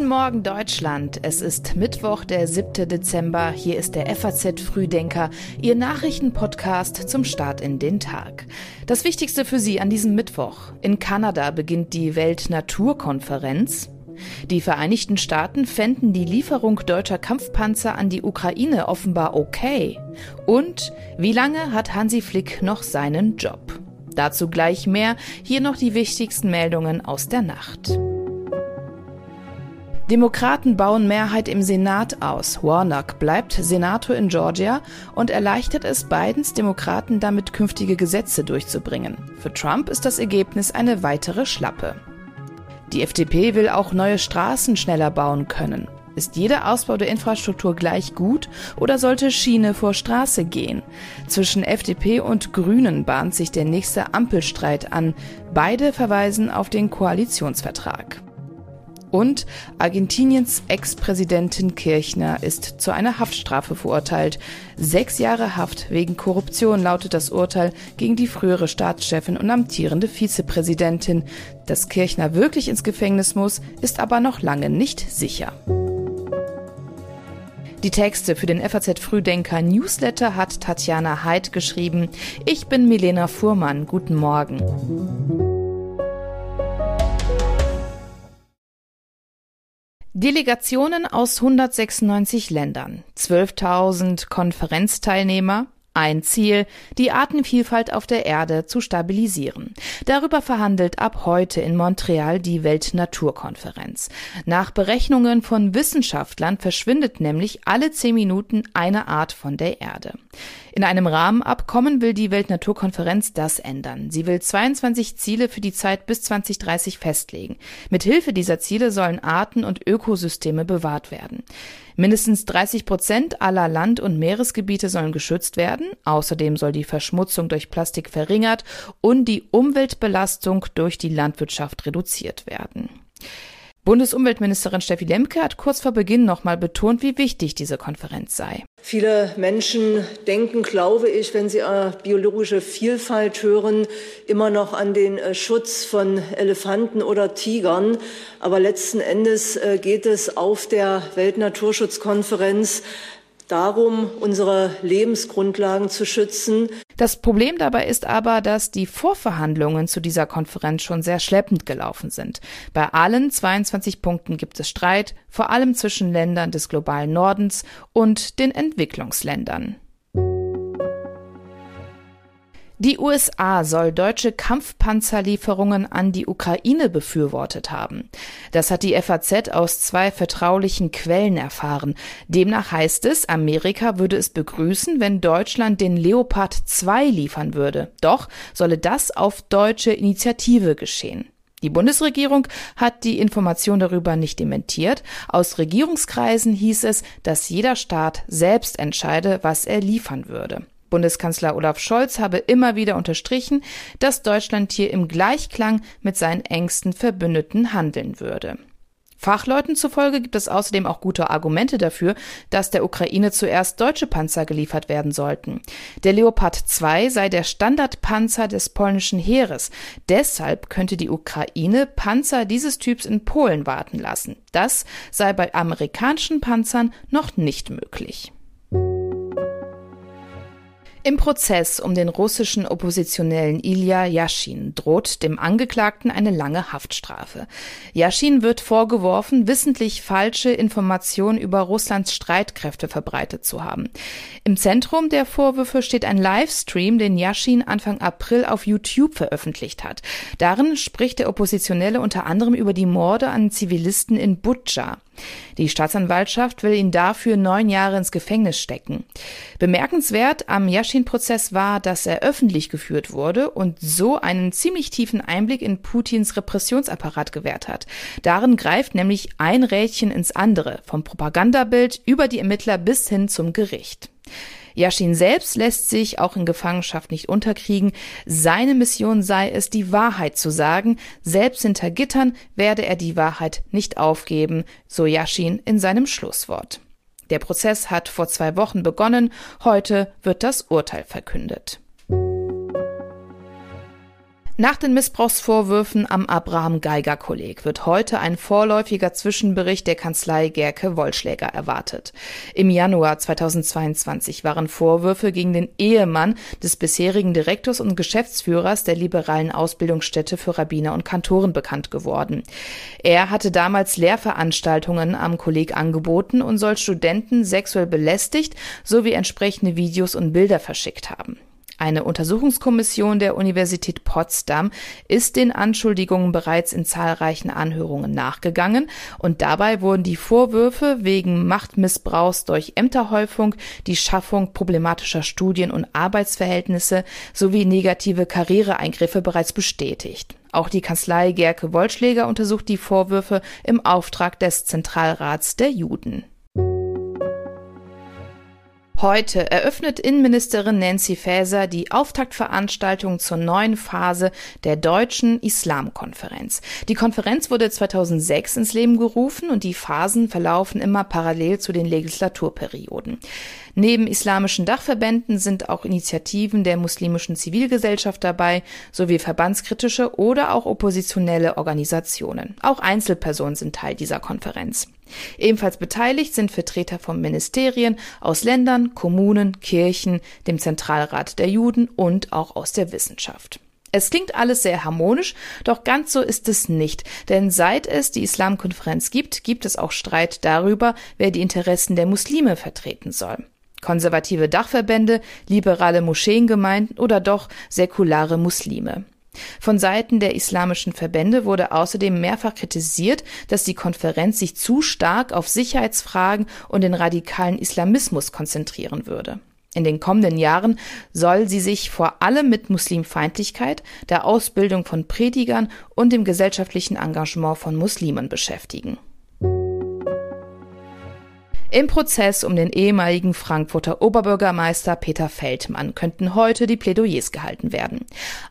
Guten Morgen Deutschland. Es ist Mittwoch, der 7. Dezember. Hier ist der FAZ Frühdenker, Ihr Nachrichtenpodcast zum Start in den Tag. Das Wichtigste für Sie an diesem Mittwoch. In Kanada beginnt die Weltnaturkonferenz. Die Vereinigten Staaten fänden die Lieferung deutscher Kampfpanzer an die Ukraine offenbar okay. Und wie lange hat Hansi Flick noch seinen Job? Dazu gleich mehr. Hier noch die wichtigsten Meldungen aus der Nacht. Demokraten bauen Mehrheit im Senat aus. Warnock bleibt Senator in Georgia und erleichtert es Bidens Demokraten damit künftige Gesetze durchzubringen. Für Trump ist das Ergebnis eine weitere Schlappe. Die FDP will auch neue Straßen schneller bauen können. Ist jeder Ausbau der Infrastruktur gleich gut oder sollte Schiene vor Straße gehen? Zwischen FDP und Grünen bahnt sich der nächste Ampelstreit an. Beide verweisen auf den Koalitionsvertrag. Und Argentiniens Ex-Präsidentin Kirchner ist zu einer Haftstrafe verurteilt. Sechs Jahre Haft wegen Korruption lautet das Urteil gegen die frühere Staatschefin und amtierende Vizepräsidentin. Dass Kirchner wirklich ins Gefängnis muss, ist aber noch lange nicht sicher. Die Texte für den FAZ Frühdenker Newsletter hat Tatjana Heid geschrieben. Ich bin Milena Fuhrmann. Guten Morgen. Delegationen aus 196 Ländern, 12.000 Konferenzteilnehmer, ein Ziel, die Artenvielfalt auf der Erde zu stabilisieren. Darüber verhandelt ab heute in Montreal die Weltnaturkonferenz. Nach Berechnungen von Wissenschaftlern verschwindet nämlich alle zehn Minuten eine Art von der Erde. In einem Rahmenabkommen will die Weltnaturkonferenz das ändern. Sie will 22 Ziele für die Zeit bis 2030 festlegen. Mithilfe dieser Ziele sollen Arten und Ökosysteme bewahrt werden. Mindestens 30 Prozent aller Land- und Meeresgebiete sollen geschützt werden. Außerdem soll die Verschmutzung durch Plastik verringert und die Umweltbelastung durch die Landwirtschaft reduziert werden. Bundesumweltministerin Steffi Lemke hat kurz vor Beginn nochmal betont, wie wichtig diese Konferenz sei. Viele Menschen denken, glaube ich, wenn sie äh, biologische Vielfalt hören, immer noch an den äh, Schutz von Elefanten oder Tigern. Aber letzten Endes äh, geht es auf der Weltnaturschutzkonferenz darum, unsere Lebensgrundlagen zu schützen. Das Problem dabei ist aber, dass die Vorverhandlungen zu dieser Konferenz schon sehr schleppend gelaufen sind. Bei allen 22 Punkten gibt es Streit, vor allem zwischen Ländern des globalen Nordens und den Entwicklungsländern. Die USA soll deutsche Kampfpanzerlieferungen an die Ukraine befürwortet haben. Das hat die FAZ aus zwei vertraulichen Quellen erfahren. Demnach heißt es, Amerika würde es begrüßen, wenn Deutschland den Leopard 2 liefern würde. Doch solle das auf deutsche Initiative geschehen. Die Bundesregierung hat die Information darüber nicht dementiert. Aus Regierungskreisen hieß es, dass jeder Staat selbst entscheide, was er liefern würde. Bundeskanzler Olaf Scholz habe immer wieder unterstrichen, dass Deutschland hier im Gleichklang mit seinen engsten Verbündeten handeln würde. Fachleuten zufolge gibt es außerdem auch gute Argumente dafür, dass der Ukraine zuerst deutsche Panzer geliefert werden sollten. Der Leopard 2 sei der Standardpanzer des polnischen Heeres. Deshalb könnte die Ukraine Panzer dieses Typs in Polen warten lassen. Das sei bei amerikanischen Panzern noch nicht möglich. Im Prozess um den russischen Oppositionellen Ilya Yashin droht dem Angeklagten eine lange Haftstrafe. Yashin wird vorgeworfen, wissentlich falsche Informationen über Russlands Streitkräfte verbreitet zu haben. Im Zentrum der Vorwürfe steht ein Livestream, den Yashin Anfang April auf YouTube veröffentlicht hat. Darin spricht der Oppositionelle unter anderem über die Morde an Zivilisten in Butscha. Die Staatsanwaltschaft will ihn dafür neun Jahre ins Gefängnis stecken. Bemerkenswert am Yashin-Prozess war, dass er öffentlich geführt wurde und so einen ziemlich tiefen Einblick in Putins Repressionsapparat gewährt hat. Darin greift nämlich ein Rädchen ins andere, vom Propagandabild über die Ermittler bis hin zum Gericht. Yashin selbst lässt sich auch in Gefangenschaft nicht unterkriegen. Seine Mission sei es, die Wahrheit zu sagen. Selbst hinter Gittern werde er die Wahrheit nicht aufgeben, so Yashin in seinem Schlusswort. Der Prozess hat vor zwei Wochen begonnen. Heute wird das Urteil verkündet. Nach den Missbrauchsvorwürfen am Abraham Geiger Kolleg wird heute ein vorläufiger Zwischenbericht der Kanzlei Gerke Wollschläger erwartet. Im Januar 2022 waren Vorwürfe gegen den Ehemann des bisherigen Direktors und Geschäftsführers der liberalen Ausbildungsstätte für Rabbiner und Kantoren bekannt geworden. Er hatte damals Lehrveranstaltungen am Kolleg angeboten und soll Studenten sexuell belästigt sowie entsprechende Videos und Bilder verschickt haben. Eine Untersuchungskommission der Universität Potsdam ist den Anschuldigungen bereits in zahlreichen Anhörungen nachgegangen und dabei wurden die Vorwürfe wegen Machtmissbrauchs durch Ämterhäufung, die Schaffung problematischer Studien- und Arbeitsverhältnisse sowie negative Karriereeingriffe bereits bestätigt. Auch die Kanzlei Gerke Wollschläger untersucht die Vorwürfe im Auftrag des Zentralrats der Juden. Heute eröffnet Innenministerin Nancy Faeser die Auftaktveranstaltung zur neuen Phase der Deutschen Islamkonferenz. Die Konferenz wurde 2006 ins Leben gerufen und die Phasen verlaufen immer parallel zu den Legislaturperioden. Neben islamischen Dachverbänden sind auch Initiativen der muslimischen Zivilgesellschaft dabei, sowie verbandskritische oder auch oppositionelle Organisationen. Auch Einzelpersonen sind Teil dieser Konferenz. Ebenfalls beteiligt sind Vertreter von Ministerien aus Ländern, Kommunen, Kirchen, dem Zentralrat der Juden und auch aus der Wissenschaft. Es klingt alles sehr harmonisch, doch ganz so ist es nicht, denn seit es die Islamkonferenz gibt, gibt es auch Streit darüber, wer die Interessen der Muslime vertreten soll. Konservative Dachverbände, liberale Moscheengemeinden oder doch säkulare Muslime. Von Seiten der islamischen Verbände wurde außerdem mehrfach kritisiert, dass die Konferenz sich zu stark auf Sicherheitsfragen und den radikalen Islamismus konzentrieren würde. In den kommenden Jahren soll sie sich vor allem mit Muslimfeindlichkeit, der Ausbildung von Predigern und dem gesellschaftlichen Engagement von Muslimen beschäftigen. Im Prozess um den ehemaligen Frankfurter Oberbürgermeister Peter Feldmann könnten heute die Plädoyers gehalten werden.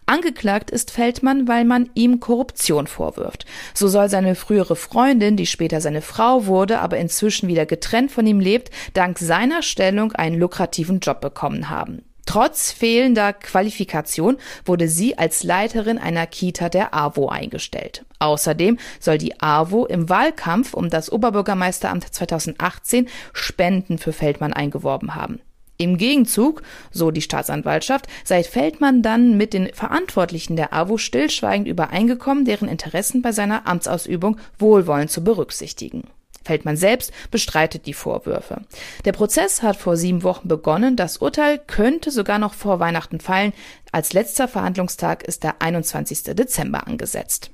Angeklagt ist Feldmann, weil man ihm Korruption vorwirft. So soll seine frühere Freundin, die später seine Frau wurde, aber inzwischen wieder getrennt von ihm lebt, dank seiner Stellung einen lukrativen Job bekommen haben. Trotz fehlender Qualifikation wurde sie als Leiterin einer Kita der AWO eingestellt. Außerdem soll die AWO im Wahlkampf um das Oberbürgermeisteramt 2018 Spenden für Feldmann eingeworben haben. Im Gegenzug, so die Staatsanwaltschaft, sei Feldmann dann mit den Verantwortlichen der AWO stillschweigend übereingekommen, deren Interessen bei seiner Amtsausübung wohlwollend zu berücksichtigen. Feldmann selbst bestreitet die Vorwürfe. Der Prozess hat vor sieben Wochen begonnen. Das Urteil könnte sogar noch vor Weihnachten fallen. Als letzter Verhandlungstag ist der 21. Dezember angesetzt.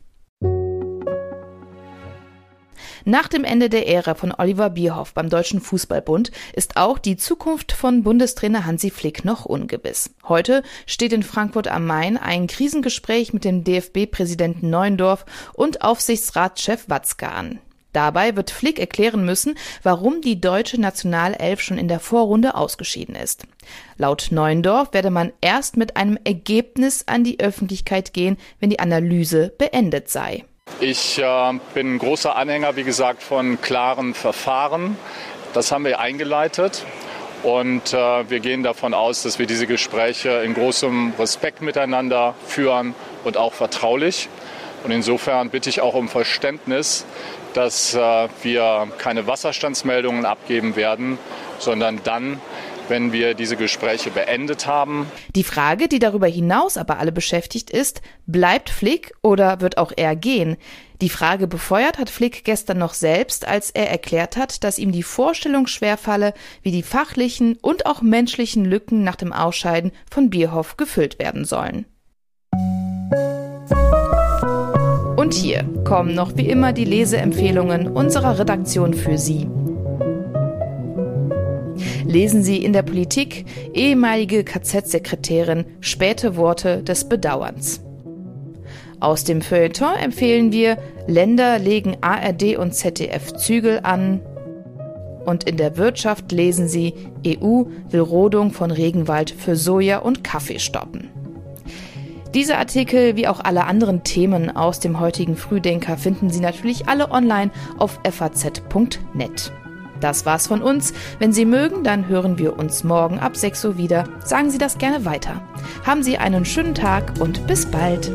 Nach dem Ende der Ära von Oliver Bierhoff beim Deutschen Fußballbund ist auch die Zukunft von Bundestrainer Hansi Flick noch ungewiss. Heute steht in Frankfurt am Main ein Krisengespräch mit dem DFB-Präsidenten Neuendorf und Aufsichtsratschef Watzke an. Dabei wird Flick erklären müssen, warum die deutsche Nationalelf schon in der Vorrunde ausgeschieden ist. Laut Neuendorf werde man erst mit einem Ergebnis an die Öffentlichkeit gehen, wenn die Analyse beendet sei. Ich äh, bin großer Anhänger, wie gesagt, von klaren Verfahren. Das haben wir eingeleitet. Und äh, wir gehen davon aus, dass wir diese Gespräche in großem Respekt miteinander führen und auch vertraulich. Und insofern bitte ich auch um Verständnis, dass äh, wir keine Wasserstandsmeldungen abgeben werden, sondern dann, wenn wir diese Gespräche beendet haben. Die Frage, die darüber hinaus aber alle beschäftigt ist, bleibt Flick oder wird auch er gehen? Die Frage befeuert hat Flick gestern noch selbst, als er erklärt hat, dass ihm die Vorstellung schwerfalle, wie die fachlichen und auch menschlichen Lücken nach dem Ausscheiden von Bierhoff gefüllt werden sollen. Und hier kommen noch wie immer die Leseempfehlungen unserer Redaktion für Sie. Lesen Sie in der Politik ehemalige KZ-Sekretärin späte Worte des Bedauerns. Aus dem Feuilleton empfehlen wir Länder legen ARD und ZDF Zügel an. Und in der Wirtschaft lesen Sie EU will Rodung von Regenwald für Soja und Kaffee stoppen. Diese Artikel wie auch alle anderen Themen aus dem heutigen Frühdenker finden Sie natürlich alle online auf faz.net. Das war's von uns. Wenn Sie mögen, dann hören wir uns morgen ab 6 Uhr wieder. Sagen Sie das gerne weiter. Haben Sie einen schönen Tag und bis bald.